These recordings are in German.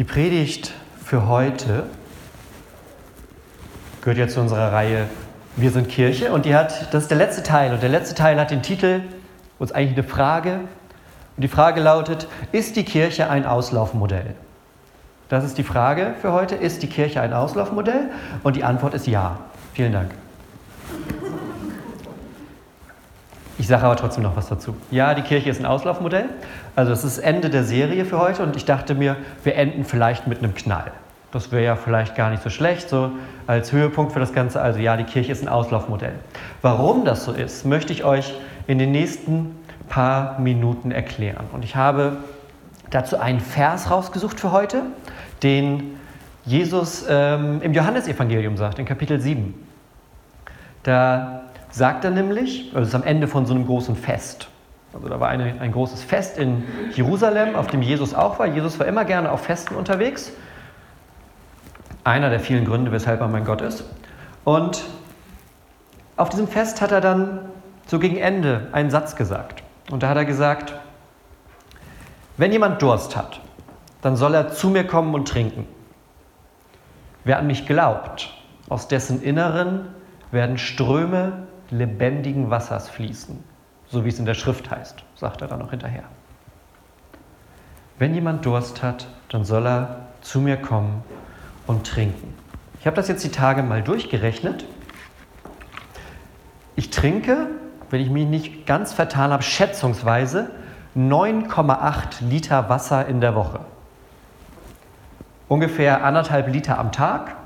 Die Predigt für heute gehört ja zu unserer Reihe Wir sind Kirche und die hat, das ist der letzte Teil und der letzte Teil hat den Titel, uns eigentlich eine Frage und die Frage lautet, ist die Kirche ein Auslaufmodell? Das ist die Frage für heute, ist die Kirche ein Auslaufmodell? Und die Antwort ist ja. Vielen Dank. Ich sage aber trotzdem noch was dazu. Ja, die Kirche ist ein Auslaufmodell. Also das ist Ende der Serie für heute und ich dachte mir, wir enden vielleicht mit einem Knall. Das wäre ja vielleicht gar nicht so schlecht, so als Höhepunkt für das Ganze. Also ja, die Kirche ist ein Auslaufmodell. Warum das so ist, möchte ich euch in den nächsten paar Minuten erklären. Und ich habe dazu einen Vers rausgesucht für heute, den Jesus ähm, im Johannesevangelium sagt, in Kapitel 7. Da sagt er nämlich, also es ist am Ende von so einem großen Fest. Also da war eine, ein großes Fest in Jerusalem, auf dem Jesus auch war. Jesus war immer gerne auf Festen unterwegs. Einer der vielen Gründe, weshalb er mein Gott ist. Und auf diesem Fest hat er dann so gegen Ende einen Satz gesagt. Und da hat er gesagt, wenn jemand Durst hat, dann soll er zu mir kommen und trinken. Wer an mich glaubt, aus dessen Inneren werden Ströme lebendigen Wassers fließen, so wie es in der Schrift heißt, sagt er dann noch hinterher. Wenn jemand Durst hat, dann soll er zu mir kommen und trinken. Ich habe das jetzt die Tage mal durchgerechnet. Ich trinke, wenn ich mich nicht ganz vertan habe, schätzungsweise 9,8 Liter Wasser in der Woche. Ungefähr anderthalb Liter am Tag,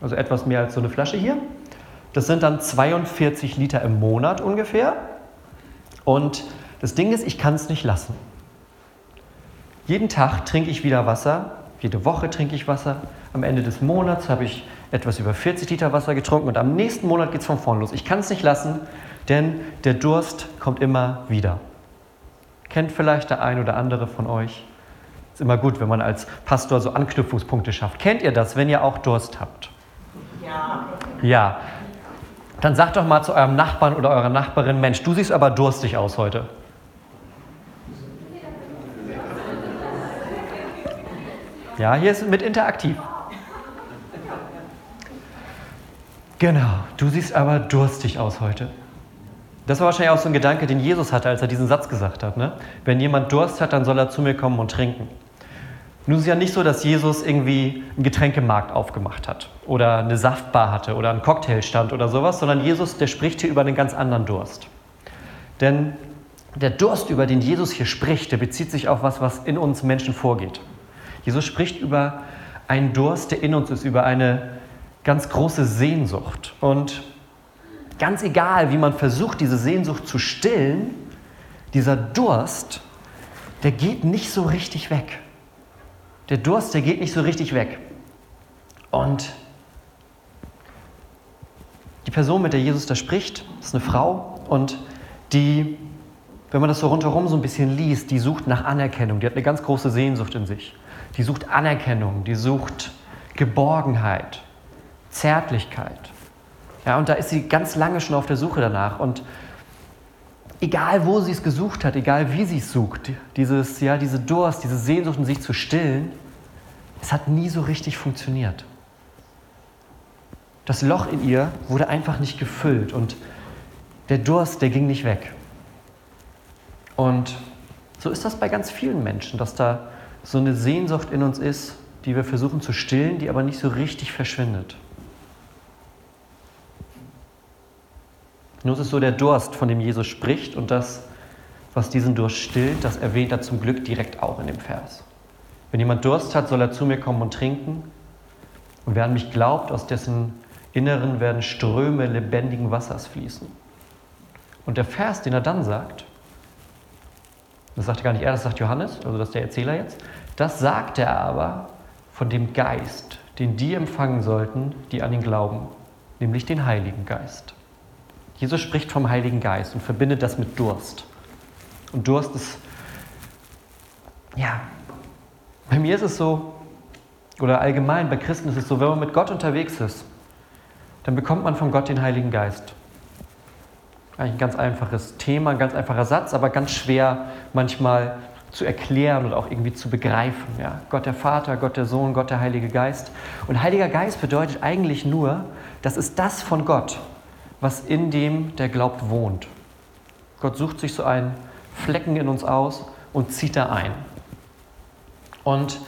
also etwas mehr als so eine Flasche hier. Das sind dann 42 Liter im Monat ungefähr. Und das Ding ist, ich kann es nicht lassen. Jeden Tag trinke ich wieder Wasser, jede Woche trinke ich Wasser. Am Ende des Monats habe ich etwas über 40 Liter Wasser getrunken und am nächsten Monat geht es von vorn los. Ich kann es nicht lassen, denn der Durst kommt immer wieder. Kennt vielleicht der ein oder andere von euch. Ist immer gut, wenn man als Pastor so Anknüpfungspunkte schafft. Kennt ihr das, wenn ihr auch Durst habt? Ja. Ja, dann sagt doch mal zu eurem Nachbarn oder eurer Nachbarin, Mensch, du siehst aber durstig aus heute. Ja, hier ist mit interaktiv. Genau, du siehst aber durstig aus heute. Das war wahrscheinlich auch so ein Gedanke, den Jesus hatte, als er diesen Satz gesagt hat. Ne? Wenn jemand Durst hat, dann soll er zu mir kommen und trinken. Nun ist es ja nicht so, dass Jesus irgendwie einen Getränkemarkt aufgemacht hat oder eine Saftbar hatte oder einen Cocktailstand oder sowas, sondern Jesus, der spricht hier über einen ganz anderen Durst. Denn der Durst, über den Jesus hier spricht, der bezieht sich auf was, was in uns Menschen vorgeht. Jesus spricht über einen Durst, der in uns ist, über eine ganz große Sehnsucht. Und ganz egal, wie man versucht, diese Sehnsucht zu stillen, dieser Durst, der geht nicht so richtig weg der Durst, der geht nicht so richtig weg. Und die Person, mit der Jesus da spricht, ist eine Frau und die, wenn man das so rundherum so ein bisschen liest, die sucht nach Anerkennung. Die hat eine ganz große Sehnsucht in sich. Die sucht Anerkennung, die sucht Geborgenheit, Zärtlichkeit. Ja, und da ist sie ganz lange schon auf der Suche danach. Und egal wo sie es gesucht hat, egal wie sie es sucht, dieses, ja, diese Durst, diese Sehnsucht in sich zu stillen, es hat nie so richtig funktioniert. Das Loch in ihr wurde einfach nicht gefüllt und der Durst, der ging nicht weg. Und so ist das bei ganz vielen Menschen, dass da so eine Sehnsucht in uns ist, die wir versuchen zu stillen, die aber nicht so richtig verschwindet. Nur ist es so der Durst, von dem Jesus spricht und das, was diesen Durst stillt, das erwähnt er zum Glück direkt auch in dem Vers. Wenn jemand Durst hat, soll er zu mir kommen und trinken. Und wer an mich glaubt, aus dessen Inneren werden Ströme lebendigen Wassers fließen. Und der Vers, den er dann sagt, das sagt gar nicht er, das sagt Johannes, also das ist der Erzähler jetzt, das sagt er aber von dem Geist, den die empfangen sollten, die an ihn glauben, nämlich den Heiligen Geist. Jesus spricht vom Heiligen Geist und verbindet das mit Durst. Und Durst ist, ja, bei mir ist es so, oder allgemein bei Christen ist es so, wenn man mit Gott unterwegs ist, dann bekommt man von Gott den Heiligen Geist. Eigentlich ein ganz einfaches Thema, ein ganz einfacher Satz, aber ganz schwer manchmal zu erklären und auch irgendwie zu begreifen. Ja? Gott der Vater, Gott der Sohn, Gott der Heilige Geist. Und Heiliger Geist bedeutet eigentlich nur, das ist das von Gott, was in dem, der glaubt, wohnt. Gott sucht sich so einen Flecken in uns aus und zieht da ein. Und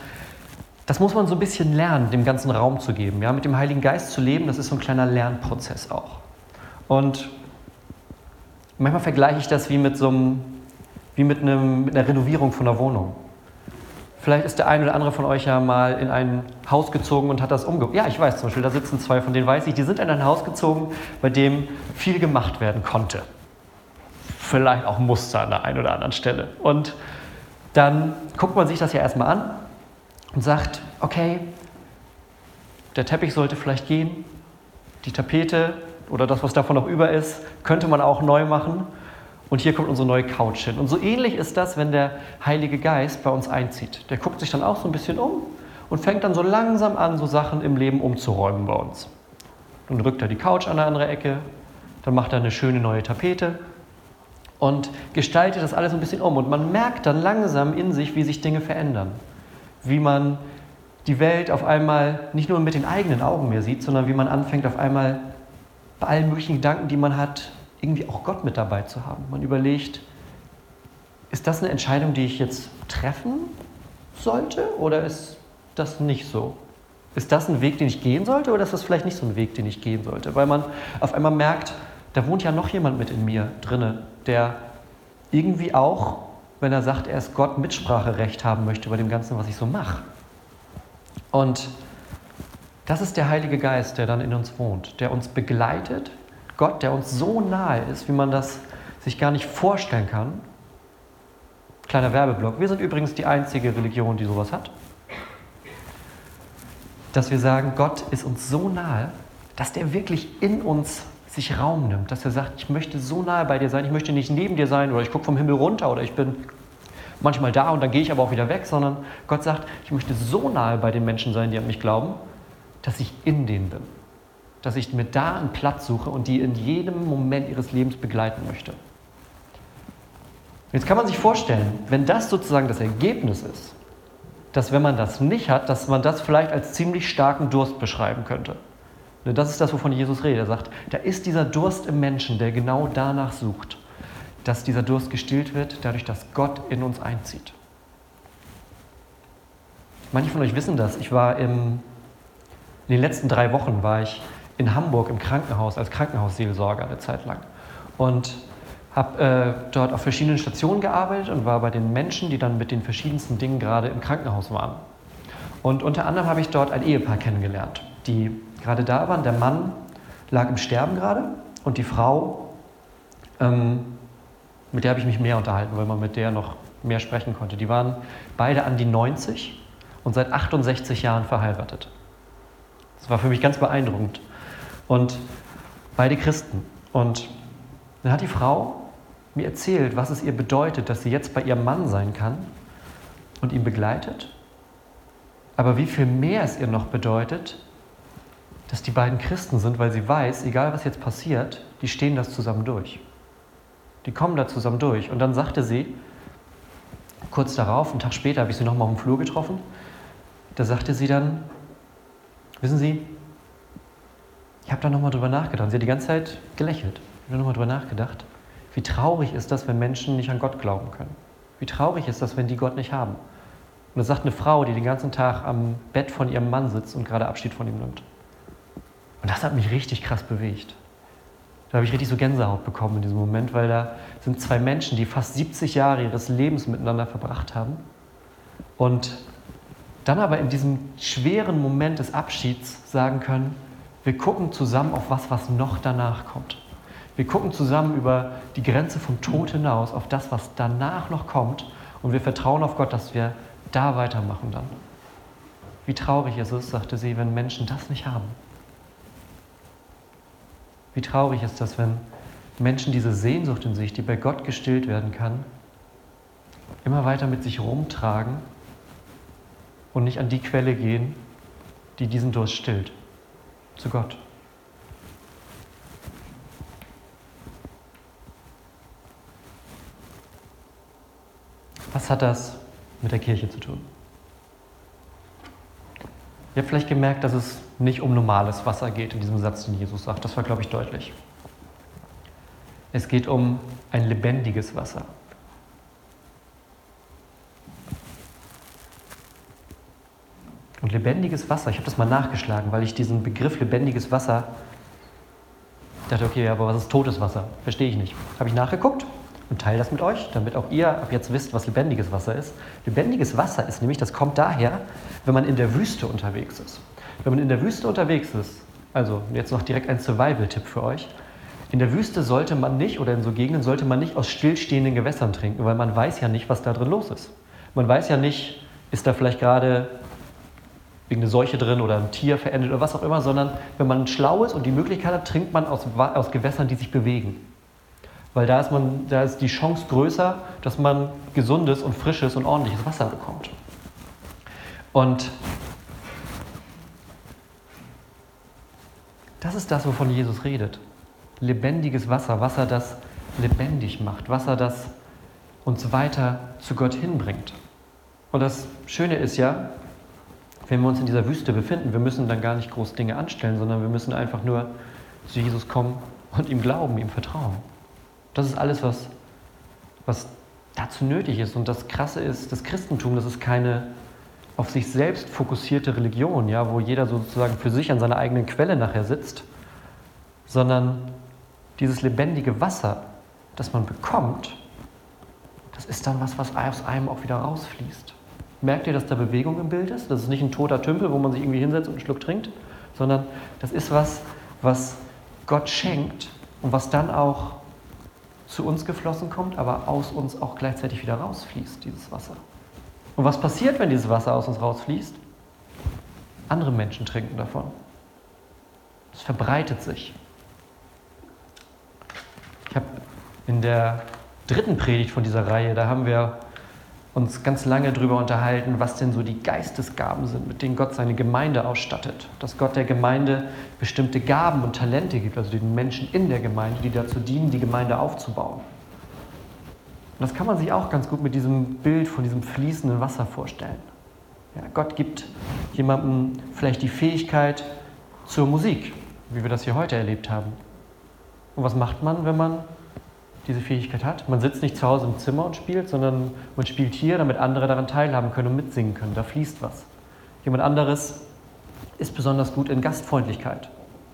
das muss man so ein bisschen lernen, dem ganzen Raum zu geben. Ja? Mit dem Heiligen Geist zu leben, das ist so ein kleiner Lernprozess auch. Und manchmal vergleiche ich das wie mit so einem, wie mit, einem, mit einer Renovierung von einer Wohnung. Vielleicht ist der eine oder andere von euch ja mal in ein Haus gezogen und hat das umgebaut. Ja, ich weiß zum Beispiel, da sitzen zwei, von denen weiß ich, die sind in ein Haus gezogen, bei dem viel gemacht werden konnte. Vielleicht auch Muster an der einen oder anderen Stelle. Und dann guckt man sich das ja erstmal an und sagt, okay, der Teppich sollte vielleicht gehen, die Tapete oder das, was davon noch über ist, könnte man auch neu machen. Und hier kommt unsere neue Couch hin. Und so ähnlich ist das, wenn der Heilige Geist bei uns einzieht. Der guckt sich dann auch so ein bisschen um und fängt dann so langsam an, so Sachen im Leben umzuräumen bei uns. Dann rückt er die Couch an eine andere Ecke, dann macht er eine schöne neue Tapete und gestaltet das alles ein bisschen um. Und man merkt dann langsam in sich, wie sich Dinge verändern. Wie man die Welt auf einmal nicht nur mit den eigenen Augen mehr sieht, sondern wie man anfängt auf einmal bei allen möglichen Gedanken, die man hat, irgendwie auch Gott mit dabei zu haben. Man überlegt, ist das eine Entscheidung, die ich jetzt treffen sollte oder ist das nicht so? Ist das ein Weg, den ich gehen sollte oder ist das vielleicht nicht so ein Weg, den ich gehen sollte? Weil man auf einmal merkt, da wohnt ja noch jemand mit in mir drinne, der irgendwie auch, wenn er sagt, er ist Gott, Mitspracherecht haben möchte bei dem Ganzen, was ich so mache. Und das ist der Heilige Geist, der dann in uns wohnt, der uns begleitet. Gott, der uns so nahe ist, wie man das sich gar nicht vorstellen kann. Kleiner Werbeblock. Wir sind übrigens die einzige Religion, die sowas hat. Dass wir sagen, Gott ist uns so nahe, dass der wirklich in uns sich Raum nimmt, dass er sagt, ich möchte so nahe bei dir sein, ich möchte nicht neben dir sein oder ich gucke vom Himmel runter oder ich bin manchmal da und dann gehe ich aber auch wieder weg, sondern Gott sagt, ich möchte so nahe bei den Menschen sein, die an mich glauben, dass ich in denen bin. Dass ich mir da einen Platz suche und die in jedem Moment ihres Lebens begleiten möchte. Jetzt kann man sich vorstellen, wenn das sozusagen das Ergebnis ist, dass wenn man das nicht hat, dass man das vielleicht als ziemlich starken Durst beschreiben könnte. Ne, das ist das, wovon Jesus redet. Er sagt, da ist dieser Durst im Menschen, der genau danach sucht, dass dieser Durst gestillt wird, dadurch, dass Gott in uns einzieht. Manche von euch wissen das. Ich war im in den letzten drei Wochen war ich in Hamburg im Krankenhaus als Krankenhausseelsorger eine Zeit lang und habe äh, dort auf verschiedenen Stationen gearbeitet und war bei den Menschen, die dann mit den verschiedensten Dingen gerade im Krankenhaus waren. Und unter anderem habe ich dort ein Ehepaar kennengelernt, die gerade da waren. Der Mann lag im Sterben gerade und die Frau, ähm, mit der habe ich mich mehr unterhalten, weil man mit der noch mehr sprechen konnte. Die waren beide an die 90 und seit 68 Jahren verheiratet. Das war für mich ganz beeindruckend. Und beide Christen. Und dann hat die Frau mir erzählt, was es ihr bedeutet, dass sie jetzt bei ihrem Mann sein kann und ihn begleitet. Aber wie viel mehr es ihr noch bedeutet, dass die beiden Christen sind, weil sie weiß, egal was jetzt passiert, die stehen das zusammen durch. Die kommen da zusammen durch. Und dann sagte sie, kurz darauf, einen Tag später habe ich sie nochmal auf dem Flur getroffen, da sagte sie dann, Wissen Sie, ich habe da nochmal drüber nachgedacht. Sie hat die ganze Zeit gelächelt. Ich habe nochmal drüber nachgedacht. Wie traurig ist das, wenn Menschen nicht an Gott glauben können? Wie traurig ist das, wenn die Gott nicht haben? Und das sagt eine Frau, die den ganzen Tag am Bett von ihrem Mann sitzt und gerade Abschied von ihm nimmt. Und das hat mich richtig krass bewegt. Da habe ich richtig so Gänsehaut bekommen in diesem Moment, weil da sind zwei Menschen, die fast 70 Jahre ihres Lebens miteinander verbracht haben und dann aber in diesem schweren Moment des Abschieds sagen können, wir gucken zusammen auf was, was noch danach kommt. Wir gucken zusammen über die Grenze vom Tod hinaus auf das, was danach noch kommt und wir vertrauen auf Gott, dass wir da weitermachen dann. Wie traurig ist es, sagte sie, wenn Menschen das nicht haben. Wie traurig ist das, wenn Menschen diese Sehnsucht in sich, die bei Gott gestillt werden kann, immer weiter mit sich rumtragen und nicht an die Quelle gehen, die diesen Durst stillt, zu Gott. Was hat das mit der Kirche zu tun? Ihr habt vielleicht gemerkt, dass es nicht um normales Wasser geht in diesem Satz, den Jesus sagt. Das war, glaube ich, deutlich. Es geht um ein lebendiges Wasser. Und lebendiges Wasser, ich habe das mal nachgeschlagen, weil ich diesen Begriff lebendiges Wasser dachte, okay, aber was ist totes Wasser? Verstehe ich nicht. Habe ich nachgeguckt und teile das mit euch, damit auch ihr ab jetzt wisst, was lebendiges Wasser ist. Lebendiges Wasser ist nämlich, das kommt daher, wenn man in der Wüste unterwegs ist. Wenn man in der Wüste unterwegs ist, also jetzt noch direkt ein Survival-Tipp für euch. In der Wüste sollte man nicht, oder in so Gegenden sollte man nicht aus stillstehenden Gewässern trinken, weil man weiß ja nicht, was da drin los ist. Man weiß ja nicht, ist da vielleicht gerade irgendeine Seuche drin oder ein Tier verendet oder was auch immer, sondern wenn man schlau ist und die Möglichkeit hat, trinkt man aus, aus Gewässern, die sich bewegen. Weil da ist, man, da ist die Chance größer, dass man gesundes und frisches und ordentliches Wasser bekommt. Und das ist das, wovon Jesus redet. Lebendiges Wasser, Wasser, das lebendig macht, Wasser, das uns weiter zu Gott hinbringt. Und das Schöne ist ja, wenn wir uns in dieser Wüste befinden, wir müssen dann gar nicht groß Dinge anstellen, sondern wir müssen einfach nur zu Jesus kommen und ihm glauben, ihm vertrauen. Das ist alles, was, was dazu nötig ist. Und das Krasse ist, das Christentum, das ist keine auf sich selbst fokussierte Religion, ja, wo jeder sozusagen für sich an seiner eigenen Quelle nachher sitzt, sondern dieses lebendige Wasser, das man bekommt, das ist dann was, was aus einem auch wieder rausfließt. Merkt ihr, dass da Bewegung im Bild ist? Das ist nicht ein toter Tümpel, wo man sich irgendwie hinsetzt und einen Schluck trinkt, sondern das ist was, was Gott schenkt und was dann auch zu uns geflossen kommt, aber aus uns auch gleichzeitig wieder rausfließt, dieses Wasser. Und was passiert, wenn dieses Wasser aus uns rausfließt? Andere Menschen trinken davon. Es verbreitet sich. Ich habe in der dritten Predigt von dieser Reihe, da haben wir uns ganz lange darüber unterhalten, was denn so die Geistesgaben sind, mit denen Gott seine Gemeinde ausstattet. Dass Gott der Gemeinde bestimmte Gaben und Talente gibt, also den Menschen in der Gemeinde, die dazu dienen, die Gemeinde aufzubauen. Und das kann man sich auch ganz gut mit diesem Bild von diesem fließenden Wasser vorstellen. Ja, Gott gibt jemandem vielleicht die Fähigkeit zur Musik, wie wir das hier heute erlebt haben. Und was macht man, wenn man diese Fähigkeit hat. Man sitzt nicht zu Hause im Zimmer und spielt, sondern man spielt hier, damit andere daran teilhaben können und mitsingen können. Da fließt was. Jemand anderes ist besonders gut in Gastfreundlichkeit.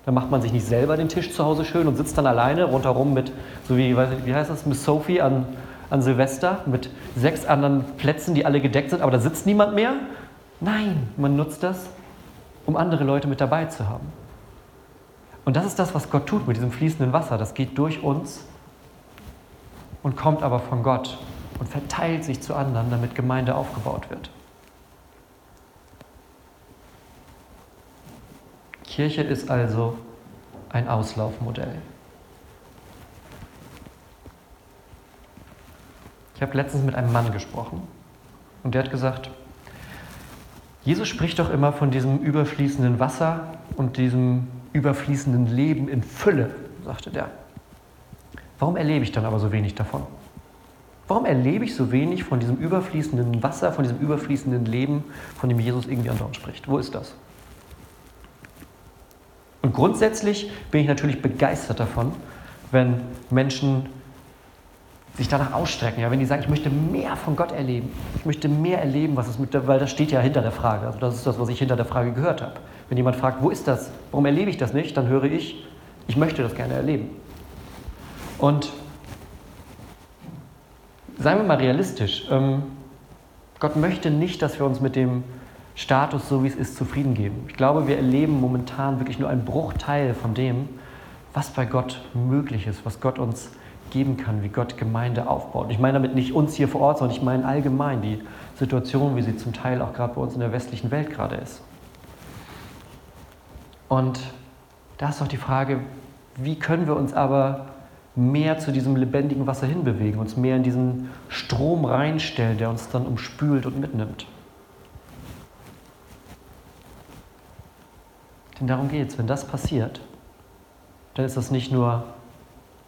Da macht man sich nicht selber den Tisch zu Hause schön und sitzt dann alleine rundherum mit, so wie, wie heißt das, Miss Sophie an, an Silvester, mit sechs anderen Plätzen, die alle gedeckt sind, aber da sitzt niemand mehr. Nein, man nutzt das, um andere Leute mit dabei zu haben. Und das ist das, was Gott tut mit diesem fließenden Wasser. Das geht durch uns und kommt aber von Gott und verteilt sich zu anderen, damit Gemeinde aufgebaut wird. Kirche ist also ein Auslaufmodell. Ich habe letztens mit einem Mann gesprochen und der hat gesagt, Jesus spricht doch immer von diesem überfließenden Wasser und diesem überfließenden Leben in Fülle, sagte der. Warum erlebe ich dann aber so wenig davon? Warum erlebe ich so wenig von diesem überfließenden Wasser, von diesem überfließenden Leben, von dem Jesus irgendwie andauernd spricht? Wo ist das? Und grundsätzlich bin ich natürlich begeistert davon, wenn Menschen sich danach ausstrecken, ja, wenn die sagen, ich möchte mehr von Gott erleben, ich möchte mehr erleben, was es mit der, weil das steht ja hinter der Frage, also das ist das, was ich hinter der Frage gehört habe. Wenn jemand fragt, wo ist das, warum erlebe ich das nicht, dann höre ich, ich möchte das gerne erleben. Und seien wir mal realistisch. Ähm, Gott möchte nicht, dass wir uns mit dem Status, so wie es ist, zufrieden geben. Ich glaube, wir erleben momentan wirklich nur einen Bruchteil von dem, was bei Gott möglich ist, was Gott uns geben kann, wie Gott Gemeinde aufbaut. Ich meine damit nicht uns hier vor Ort, sondern ich meine allgemein die Situation, wie sie zum Teil auch gerade bei uns in der westlichen Welt gerade ist. Und da ist doch die Frage, wie können wir uns aber mehr zu diesem lebendigen Wasser hinbewegen, uns mehr in diesen Strom reinstellen, der uns dann umspült und mitnimmt. Denn darum geht es. Wenn das passiert, dann ist das nicht nur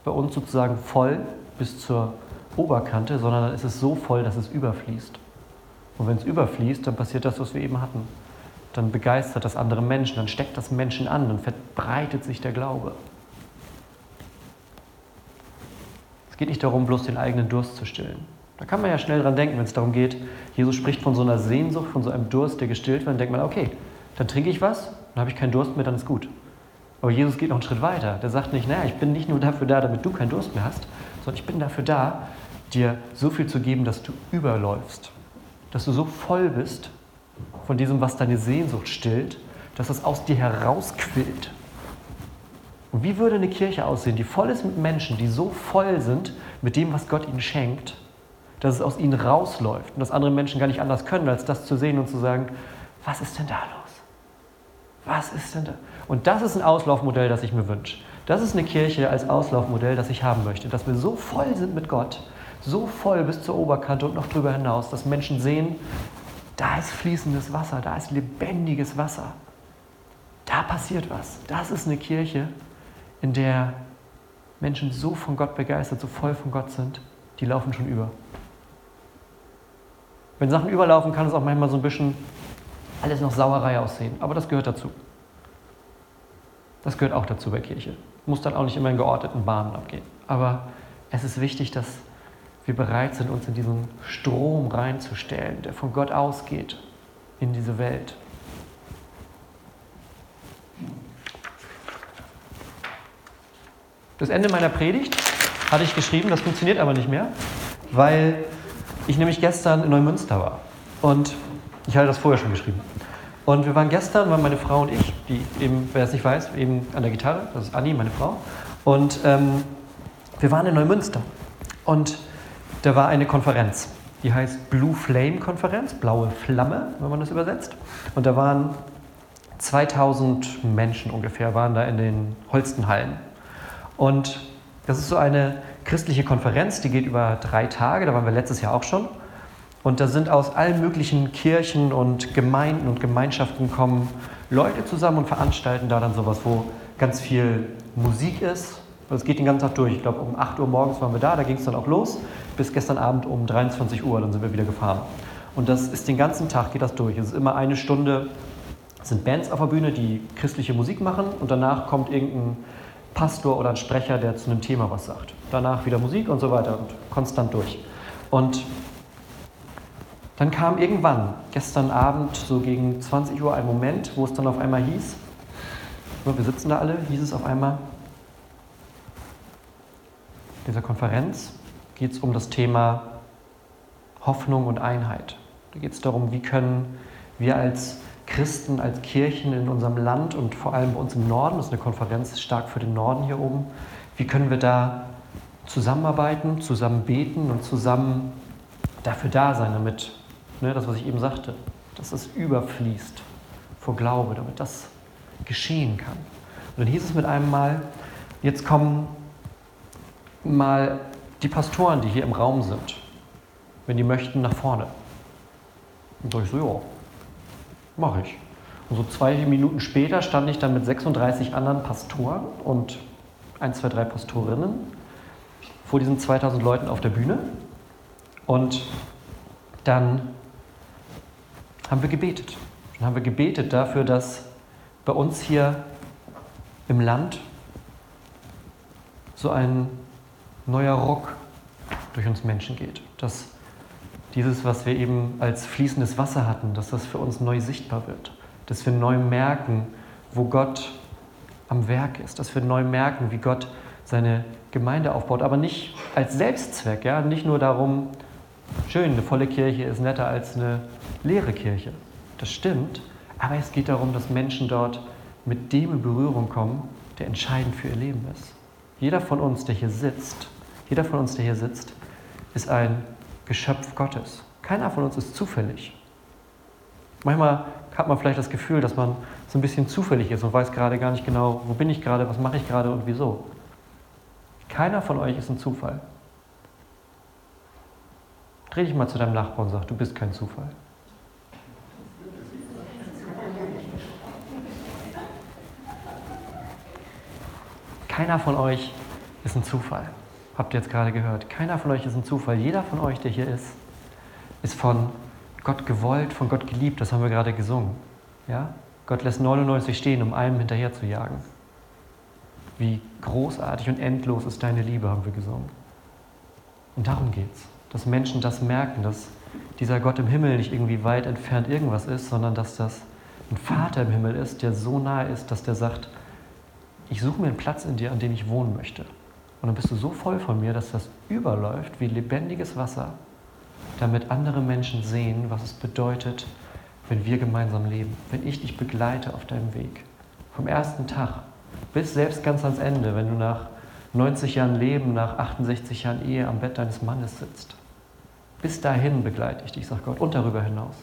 bei uns sozusagen voll bis zur Oberkante, sondern dann ist es so voll, dass es überfließt. Und wenn es überfließt, dann passiert das, was wir eben hatten. Dann begeistert das andere Menschen, dann steckt das Menschen an, dann verbreitet sich der Glaube. Es geht nicht darum, bloß den eigenen Durst zu stillen. Da kann man ja schnell dran denken, wenn es darum geht, Jesus spricht von so einer Sehnsucht, von so einem Durst, der gestillt wird, dann denkt man, okay, dann trinke ich was, dann habe ich keinen Durst mehr, dann ist gut. Aber Jesus geht noch einen Schritt weiter. Der sagt nicht, naja, ich bin nicht nur dafür da, damit du keinen Durst mehr hast, sondern ich bin dafür da, dir so viel zu geben, dass du überläufst. Dass du so voll bist von diesem, was deine Sehnsucht stillt, dass es aus dir herausquillt. Und wie würde eine Kirche aussehen, die voll ist mit Menschen, die so voll sind mit dem, was Gott ihnen schenkt, dass es aus ihnen rausläuft und dass andere Menschen gar nicht anders können, als das zu sehen und zu sagen, was ist denn da los? Was ist denn da? Und das ist ein Auslaufmodell, das ich mir wünsche. Das ist eine Kirche als Auslaufmodell, das ich haben möchte, dass wir so voll sind mit Gott, so voll bis zur Oberkante und noch drüber hinaus, dass Menschen sehen, da ist fließendes Wasser, da ist lebendiges Wasser. Da passiert was. Das ist eine Kirche, in der Menschen so von Gott begeistert, so voll von Gott sind, die laufen schon über. Wenn Sachen überlaufen, kann es auch manchmal so ein bisschen alles noch Sauerei aussehen. Aber das gehört dazu. Das gehört auch dazu bei Kirche. Muss dann auch nicht immer in geordneten Bahnen abgehen. Aber es ist wichtig, dass wir bereit sind, uns in diesen Strom reinzustellen, der von Gott ausgeht in diese Welt. Das Ende meiner Predigt hatte ich geschrieben, das funktioniert aber nicht mehr, weil ich nämlich gestern in Neumünster war. Und ich hatte das vorher schon geschrieben. Und wir waren gestern, waren meine Frau und ich, die eben, wer es nicht weiß, eben an der Gitarre, das ist Anni, meine Frau. Und ähm, wir waren in Neumünster. Und da war eine Konferenz, die heißt Blue Flame Konferenz, blaue Flamme, wenn man das übersetzt. Und da waren 2000 Menschen ungefähr, waren da in den Holstenhallen. Und das ist so eine christliche Konferenz, die geht über drei Tage, da waren wir letztes Jahr auch schon. Und da sind aus allen möglichen Kirchen und Gemeinden und Gemeinschaften kommen Leute zusammen und veranstalten da dann sowas, wo ganz viel Musik ist. Es geht den ganzen Tag durch. Ich glaube, um 8 Uhr morgens waren wir da, da ging es dann auch los, bis gestern Abend um 23 Uhr, dann sind wir wieder gefahren. Und das ist den ganzen Tag, geht das durch. Es ist immer eine Stunde, sind Bands auf der Bühne, die christliche Musik machen und danach kommt irgendein Pastor oder ein Sprecher, der zu einem Thema was sagt. Danach wieder Musik und so weiter und konstant durch. Und dann kam irgendwann, gestern Abend, so gegen 20 Uhr, ein Moment, wo es dann auf einmal hieß, wir sitzen da alle, hieß es auf einmal, in dieser Konferenz geht es um das Thema Hoffnung und Einheit. Da geht es darum, wie können wir als Christen, als Kirchen in unserem Land und vor allem bei uns im Norden, das ist eine Konferenz stark für den Norden hier oben, wie können wir da zusammenarbeiten, zusammen beten und zusammen dafür da sein, damit ne, das, was ich eben sagte, dass es überfließt vor Glaube, damit das geschehen kann. Und dann hieß es mit einem Mal, jetzt kommen mal die Pastoren, die hier im Raum sind, wenn die möchten, nach vorne. Und sage ich so, ja, mache ich. Und so zwei Minuten später stand ich dann mit 36 anderen Pastoren und ein, zwei, drei Pastorinnen vor diesen 2000 Leuten auf der Bühne. Und dann haben wir gebetet. Dann haben wir gebetet dafür, dass bei uns hier im Land so ein neuer Ruck durch uns Menschen geht. Dass dieses, was wir eben als fließendes Wasser hatten, dass das für uns neu sichtbar wird. Dass wir neu merken, wo Gott am Werk ist. Dass wir neu merken, wie Gott seine Gemeinde aufbaut. Aber nicht als Selbstzweck, ja? nicht nur darum, schön, eine volle Kirche ist netter als eine leere Kirche. Das stimmt. Aber es geht darum, dass Menschen dort mit dem in Berührung kommen, der entscheidend für ihr Leben ist. Jeder von uns, der hier sitzt, jeder von uns, der hier sitzt, ist ein Geschöpf Gottes. Keiner von uns ist zufällig. Manchmal hat man vielleicht das Gefühl, dass man so ein bisschen zufällig ist und weiß gerade gar nicht genau, wo bin ich gerade, was mache ich gerade und wieso. Keiner von euch ist ein Zufall. Dreh dich mal zu deinem Nachbarn und sag, du bist kein Zufall. Keiner von euch ist ein Zufall. Habt ihr jetzt gerade gehört. Keiner von euch ist ein Zufall. Jeder von euch, der hier ist, ist von Gott gewollt, von Gott geliebt. Das haben wir gerade gesungen. Ja? Gott lässt 99 stehen, um einem hinterher zu jagen. Wie großartig und endlos ist deine Liebe, haben wir gesungen. Und darum geht's, dass Menschen das merken, dass dieser Gott im Himmel nicht irgendwie weit entfernt irgendwas ist, sondern dass das ein Vater im Himmel ist, der so nahe ist, dass der sagt, ich suche mir einen Platz in dir, an dem ich wohnen möchte. Und dann bist du so voll von mir, dass das überläuft wie lebendiges Wasser, damit andere Menschen sehen, was es bedeutet, wenn wir gemeinsam leben, wenn ich dich begleite auf deinem Weg. Vom ersten Tag bis selbst ganz ans Ende, wenn du nach 90 Jahren Leben, nach 68 Jahren Ehe am Bett deines Mannes sitzt. Bis dahin begleite ich dich, sagt Gott, und darüber hinaus.